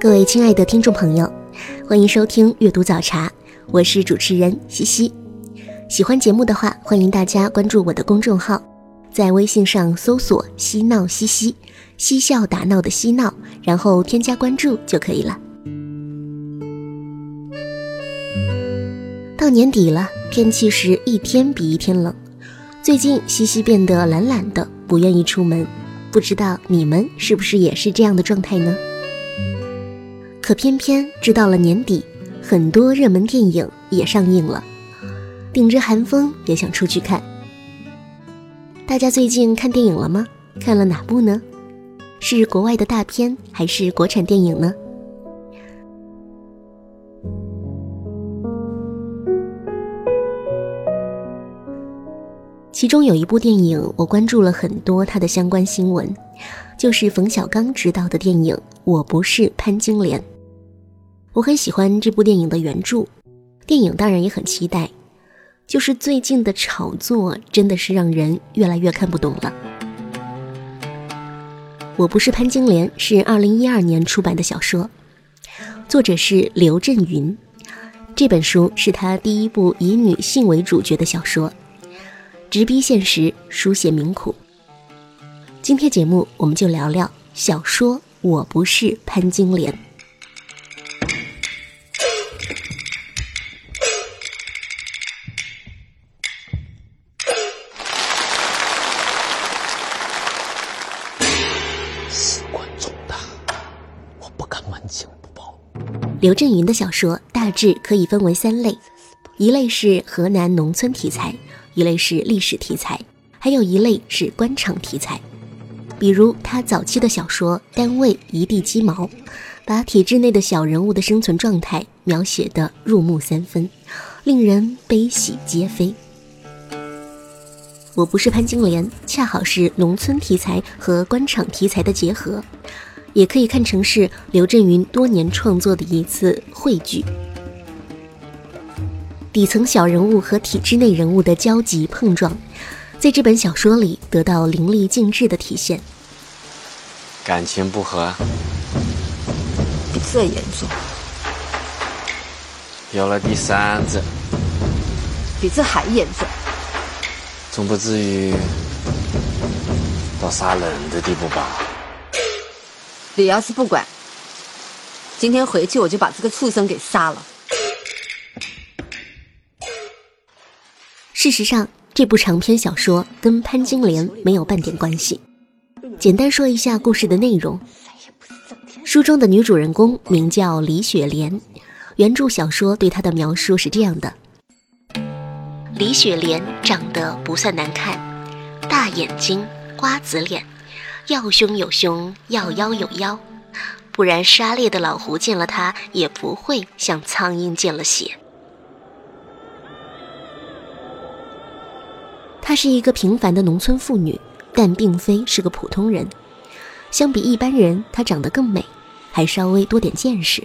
各位亲爱的听众朋友，欢迎收听阅读早茶，我是主持人西西。喜欢节目的话，欢迎大家关注我的公众号，在微信上搜索“嬉闹西西”，嬉笑打闹的嬉闹，然后添加关注就可以了。到年底了，天气是一天比一天冷，最近西西变得懒懒的，不愿意出门，不知道你们是不是也是这样的状态呢？可偏偏直到了年底，很多热门电影也上映了，顶着寒风也想出去看。大家最近看电影了吗？看了哪部呢？是国外的大片还是国产电影呢？其中有一部电影，我关注了很多它的相关新闻，就是冯小刚执导的电影《我不是潘金莲》。我很喜欢这部电影的原著，电影当然也很期待。就是最近的炒作真的是让人越来越看不懂了。我不是潘金莲是二零一二年出版的小说，作者是刘震云。这本书是他第一部以女性为主角的小说，直逼现实，书写民苦。今天节目我们就聊聊小说《我不是潘金莲》。事关重大，我不敢瞒情不报刘震云的小说大致可以分为三类，一类是河南农村题材，一类是历史题材，还有一类是官场题材。比如他早期的小说《单位一地鸡毛》，把体制内的小人物的生存状态描写得入木三分，令人悲喜皆非。我不是潘金莲，恰好是农村题材和官场题材的结合。也可以看成是刘震云多年创作的一次汇聚，底层小人物和体制内人物的交集碰撞，在这本小说里得到淋漓尽致的体现。感情不和，比这严重。有了第三者，比这还严重。总不至于到杀人的地步吧？你要是不管，今天回去我就把这个畜生给杀了。事实上，这部长篇小说跟潘金莲没有半点关系。简单说一下故事的内容：书中的女主人公名叫李雪莲，原著小说对她的描述是这样的：李雪莲长得不算难看，大眼睛，瓜子脸。要胸有胸，要腰有腰，不然杀猎的老胡见了他也不会像苍蝇见了血。她是一个平凡的农村妇女，但并非是个普通人。相比一般人，她长得更美，还稍微多点见识。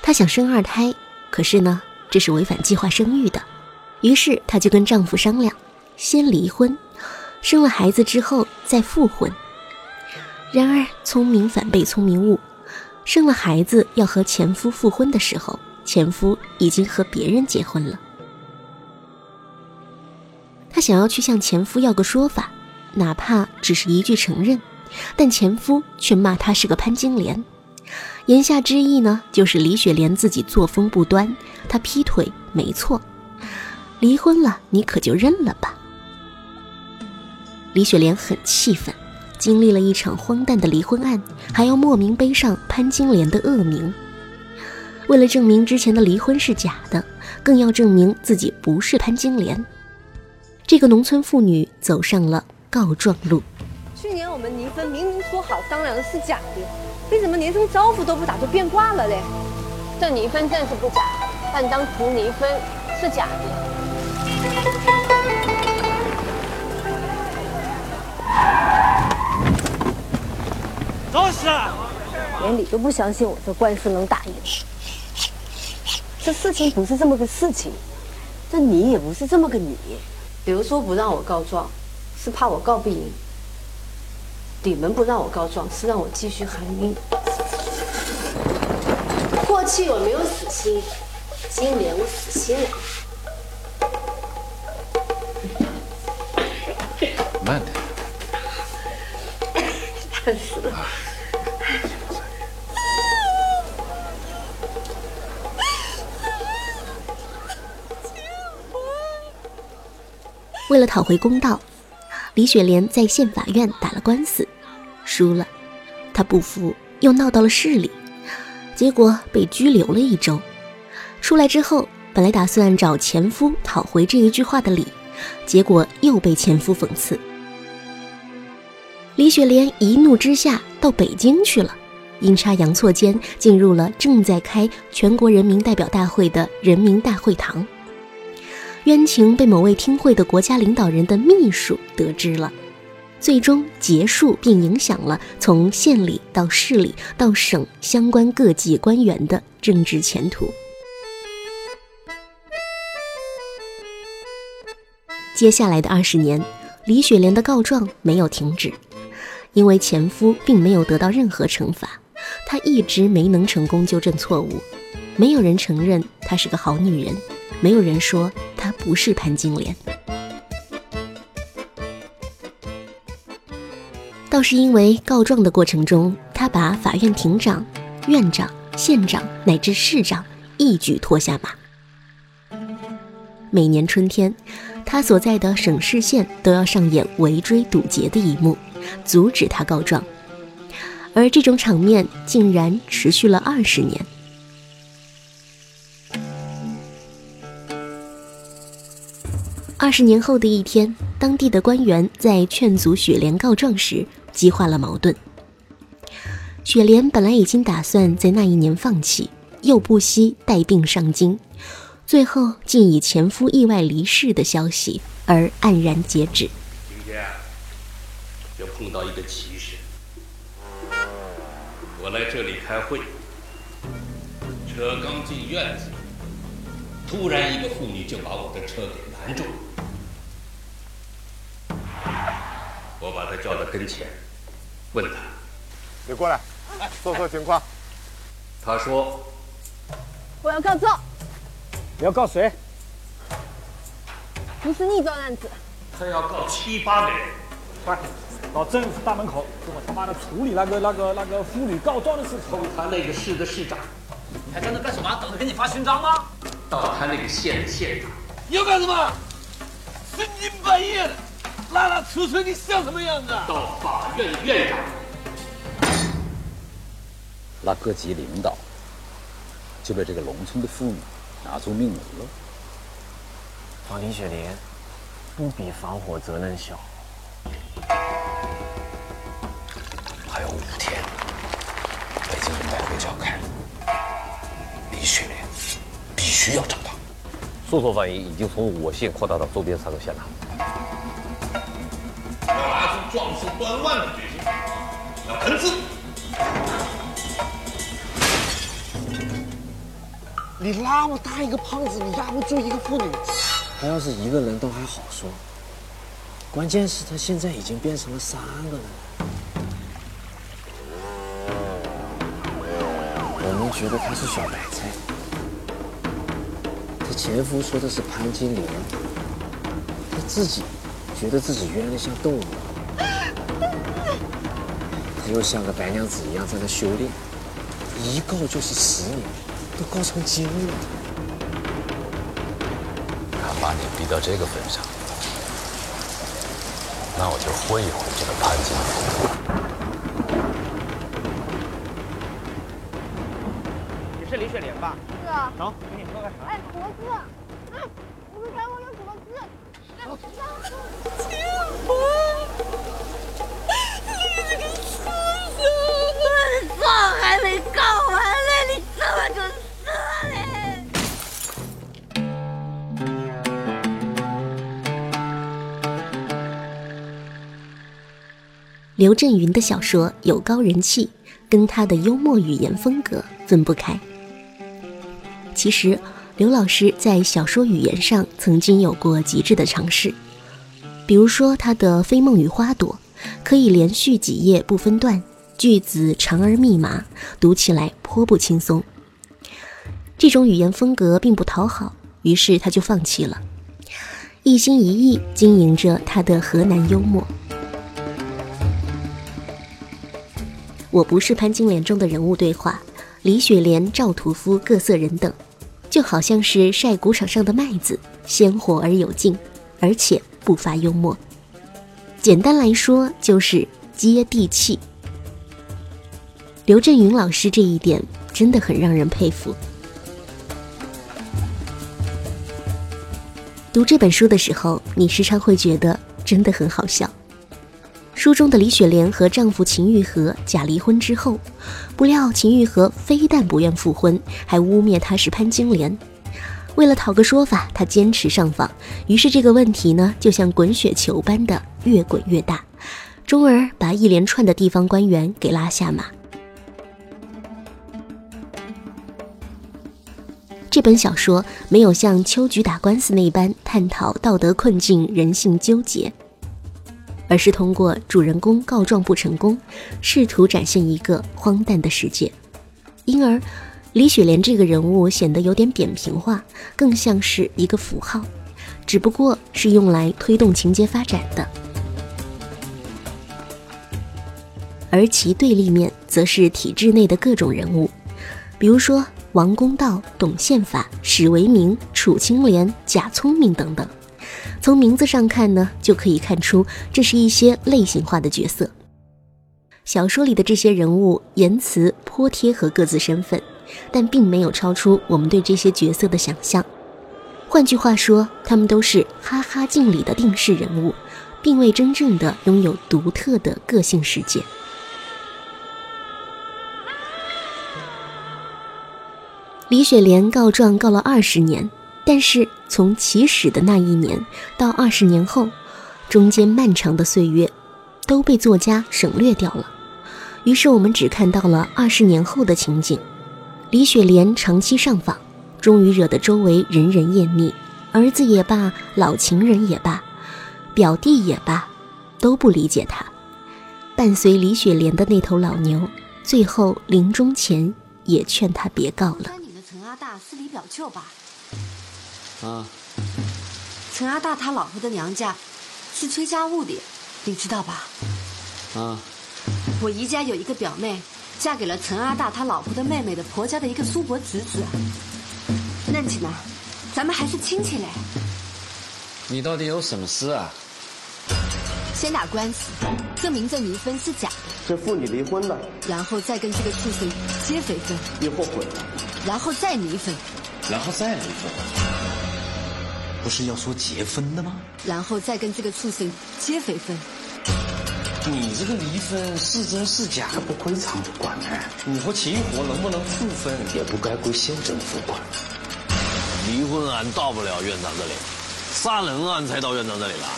她想生二胎，可是呢，这是违反计划生育的。于是她就跟丈夫商量，先离婚。生了孩子之后再复婚。然而聪明反被聪明误，生了孩子要和前夫复婚的时候，前夫已经和别人结婚了。想要去向前夫要个说法，哪怕只是一句承认，但前夫却骂她是个潘金莲。言下之意呢，就是李雪莲自己作风不端，她劈腿没错，离婚了你可就认了吧。李雪莲很气愤，经历了一场荒诞的离婚案，还要莫名背上潘金莲的恶名。为了证明之前的离婚是假的，更要证明自己不是潘金莲。这个农村妇女走上了告状路。去年我们离婚，明明说好商量的是假的，为什么连声招呼都不打就变卦了嘞？这离婚证是不假，但当图离婚是假的。都是，连你都不相信我这官司能打赢。这事情不是这么个事情，这你也不是这么个你。比如说不让我告状，是怕我告不赢；你们不让我告状，是让我继续含冤。过去我没有死心，今年我死心了。慢点。烦死了。为了讨回公道，李雪莲在县法院打了官司，输了。她不服，又闹到了市里，结果被拘留了一周。出来之后，本来打算找前夫讨回这一句话的理，结果又被前夫讽刺。李雪莲一怒之下到北京去了，阴差阳错间进入了正在开全国人民代表大会的人民大会堂。冤情被某位听会的国家领导人的秘书得知了，最终结束并影响了从县里到市里到省相关各级官员的政治前途。接下来的二十年，李雪莲的告状没有停止，因为前夫并没有得到任何惩罚，她一直没能成功纠正错误，没有人承认她是个好女人。没有人说不是潘金莲，倒是因为告状的过程中，他把法院庭长、院长、县长乃至市长一举拖下马。每年春天，他所在的省市县都要上演围追堵截的一幕，阻止他告状，而这种场面竟然持续了二十年。二十年后的一天，当地的官员在劝阻雪莲告状时，激化了矛盾。雪莲本来已经打算在那一年放弃，又不惜带病上京，最后竟以前夫意外离世的消息而黯然截止。今天又碰到一个奇事，我来这里开会，车刚进院子，突然一个妇女就把我的车给拦住。我把他叫到跟前，问他：“你过来，说说情况。”他说：“我要告状。”你要告谁？不是逆状案子。他要告七八个人。快，到政府大门口，给我他妈的处理那个那个那个妇女告状的事情。到他那个市的市长。你还在那干什么？等着给你发勋章吗？到他那个县的县长。你要干什么？深更半夜的。拉拉扯扯，你像什么样子？到法院院长，那各级领导就被这个农村的妇女拿做命门了。防林雪莲不比防火责任小。还有五天，北京人代会召开，李雪莲必须要找到。搜索范围已经从我县扩大到周边三个县了。壮士断腕的决心，要肯死。你那么大一个胖子，你压不住一个妇女。他要是一个人都还好说，关键是他现在已经变成了三个人。我们觉得他是小白菜，他前夫说的是潘金莲，他自己。觉得自己冤的像动物，又像个白娘子一样在那修炼，一告就是十年，都告成精了。他把你逼到这个份上，那我就会一会这个潘金莲。你是李雪莲吧？是啊。走，给你喝个茶。哎，盒子，哎，你们看我有什么字？清风。刘震云的小说有高人气，跟他的幽默语言风格分不开。其实，刘老师在小说语言上曾经有过极致的尝试，比如说他的《飞梦与花朵》，可以连续几页不分段，句子长而密麻，读起来颇不轻松。这种语言风格并不讨好，于是他就放弃了，一心一意经营着他的河南幽默。我不是潘金莲中的人物对话，李雪莲、赵屠夫各色人等，就好像是晒谷场上的麦子，鲜活而有劲，而且不乏幽默。简单来说，就是接地气。刘震云老师这一点真的很让人佩服。读这本书的时候，你时常会觉得真的很好笑。书中的李雪莲和丈夫秦玉和假离婚之后，不料秦玉和非但不愿复婚，还污蔑她是潘金莲。为了讨个说法，她坚持上访，于是这个问题呢，就像滚雪球般的越滚越大，终而把一连串的地方官员给拉下马。这本小说没有像秋菊打官司那般探讨道德困境、人性纠结。而是通过主人公告状不成功，试图展现一个荒诞的世界，因而李雪莲这个人物显得有点扁平化，更像是一个符号，只不过是用来推动情节发展的。而其对立面则是体制内的各种人物，比如说王公道、董宪法、史维明、楚青莲、贾聪明等等。从名字上看呢，就可以看出这是一些类型化的角色。小说里的这些人物言辞颇贴合各自身份，但并没有超出我们对这些角色的想象。换句话说，他们都是哈哈镜里的定式人物，并未真正的拥有独特的个性世界。李雪莲告状告了二十年。但是从起始的那一年到二十年后，中间漫长的岁月都被作家省略掉了。于是我们只看到了二十年后的情景：李雪莲长期上访，终于惹得周围人人厌腻，儿子也罢，老情人也罢，表弟也罢，都不理解她。伴随李雪莲的那头老牛，最后临终前也劝她别告了。你的陈阿大是李表舅吧？啊，陈阿大他老婆的娘家是崔家务的，你知道吧？啊，我姨家有一个表妹，嫁给了陈阿大他老婆的妹妹的婆家的一个叔伯侄子。嫩起呢，咱们还是亲戚嘞。你到底有什么事啊？先打官司，证明这离婚是假的。这妇女离婚了，然后再跟这个畜生结肥分，又后悔了，然后再离婚，然后再离婚。不是要说结婚的吗？然后再跟这个畜生结肥分。你这个离婚是真是假不归厂子管哎。你和秦玉活能不能复婚也不该归县政府管。离婚案到不了院长这里，杀人案才到院长这里了。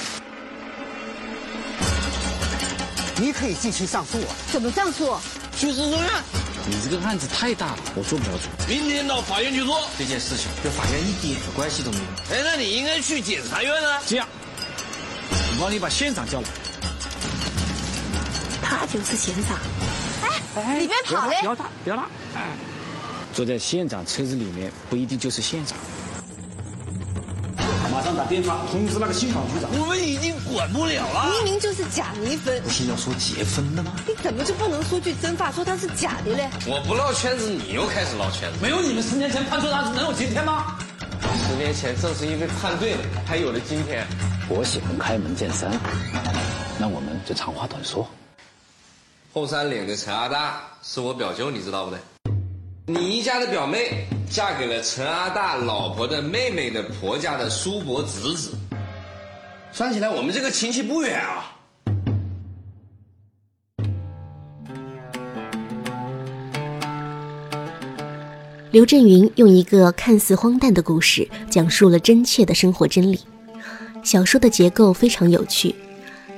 你可以继续上诉啊。怎么上诉？去市中院。你这个案子太大了，我做不了主。明天到法院去做这件事情，跟法院一点关系都没有。哎，那你应该去检察院啊。这样，我帮你把县长叫来。他就是县长。哎，你别跑嘞！不要打，不要打！哎，坐在县长车子里面不一定就是县长。打电话通知那个信访局长。我们已经管不了了。明明就是假离婚。不是要说结婚的吗？你怎么就不能说句真话，说他是假的嘞？我不绕圈子，你又开始绕圈子。没有你们十年前判错案子，能有今天吗？十年前正是因为判对了，才有了今天。我喜欢开门见山，那我们就长话短说。后山岭的陈阿大是我表舅，你知道不对？你一家的表妹嫁给了陈阿大老婆的妹妹的婆家的叔伯侄子，算起来我们这个亲戚不远啊。刘震云用一个看似荒诞的故事，讲述了真切的生活真理。小说的结构非常有趣，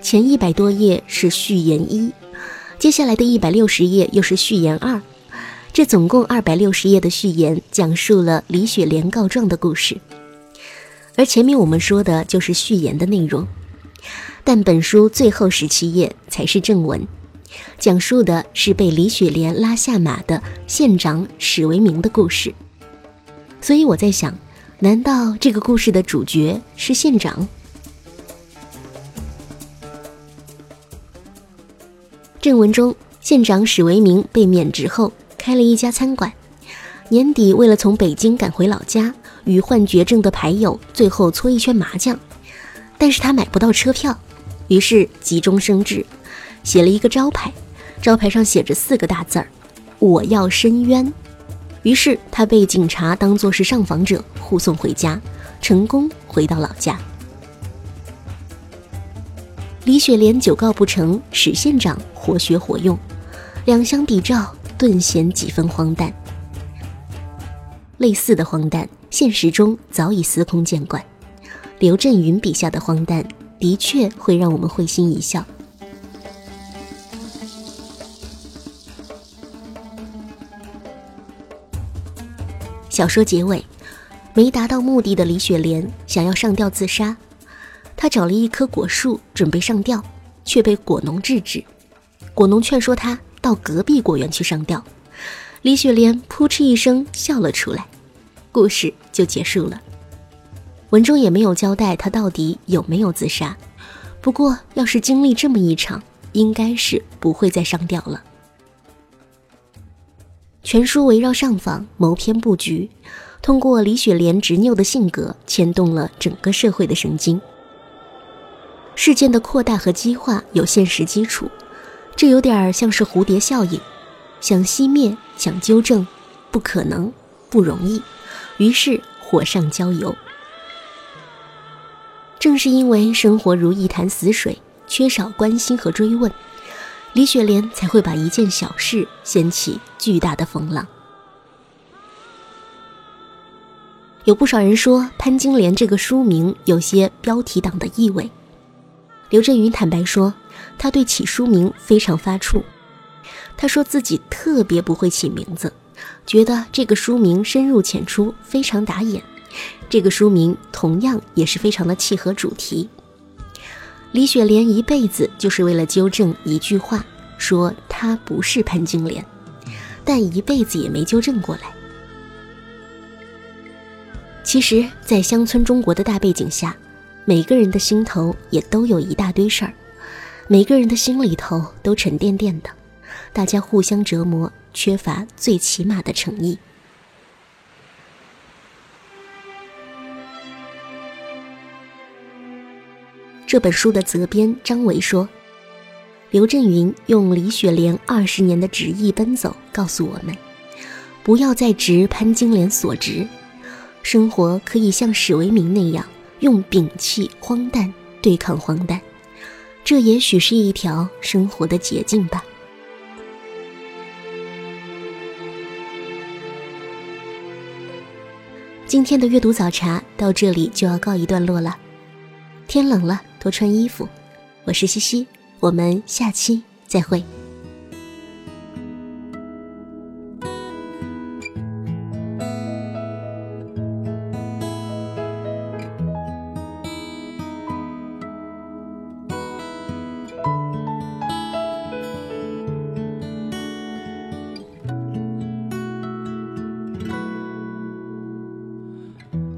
前一百多页是序言一，接下来的一百六十页又是序言二，这总共二百六十页的序言讲述了李雪莲告状的故事，而前面我们说的就是序言的内容。但本书最后十七页才是正文，讲述的是被李雪莲拉下马的县长史维明的故事。所以我在想，难道这个故事的主角是县长？正文中，县长史维明被免职后开了一家餐馆。年底为了从北京赶回老家，与患绝症的牌友最后搓一圈麻将，但是他买不到车票。于是急中生智，写了一个招牌，招牌上写着四个大字儿：“我要申冤。”于是他被警察当作是上访者护送回家，成功回到老家。李雪莲久告不成，史县长活学活用，两相比照，顿显几分荒诞。类似的荒诞，现实中早已司空见惯。刘震云笔下的荒诞。的确会让我们会心一笑。小说结尾，没达到目的的李雪莲想要上吊自杀，她找了一棵果树准备上吊，却被果农制止。果农劝说她到隔壁果园去上吊，李雪莲扑哧一声笑了出来，故事就结束了。文中也没有交代他到底有没有自杀，不过要是经历这么一场，应该是不会再上吊了。全书围绕上访谋篇布局，通过李雪莲执拗的性格牵动了整个社会的神经。事件的扩大和激化有现实基础，这有点像是蝴蝶效应，想熄灭，想纠正，不可能，不容易，于是火上浇油。正是因为生活如一潭死水，缺少关心和追问，李雪莲才会把一件小事掀起巨大的风浪。有不少人说《潘金莲》这个书名有些标题党的意味。刘震云坦白说，他对起书名非常发怵。他说自己特别不会起名字，觉得这个书名深入浅出，非常打眼。这个书名同样也是非常的契合主题。李雪莲一辈子就是为了纠正一句话，说她不是潘金莲，但一辈子也没纠正过来。其实，在乡村中国的大背景下，每个人的心头也都有一大堆事儿，每个人的心里头都沉甸甸的，大家互相折磨，缺乏最起码的诚意。这本书的责编张维说：“刘震云用李雪莲二十年的执意奔走，告诉我们，不要再执潘金莲所执，生活可以像史维明那样，用摒弃荒诞对抗荒诞，这也许是一条生活的捷径吧。”今天的阅读早茶到这里就要告一段落了，天冷了。多穿衣服，我是西西，我们下期再会。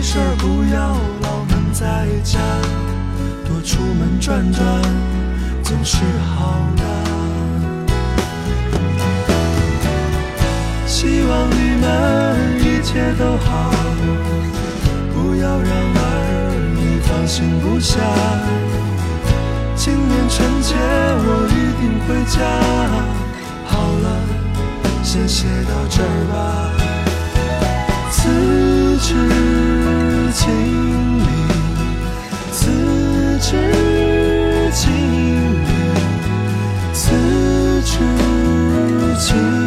没事不要老闷在家，多出门转转总是好的。希望你们一切都好，不要让儿女放心不下。今年春节我一定回家。好了，先写到这儿吧。此情里此致敬礼此致敬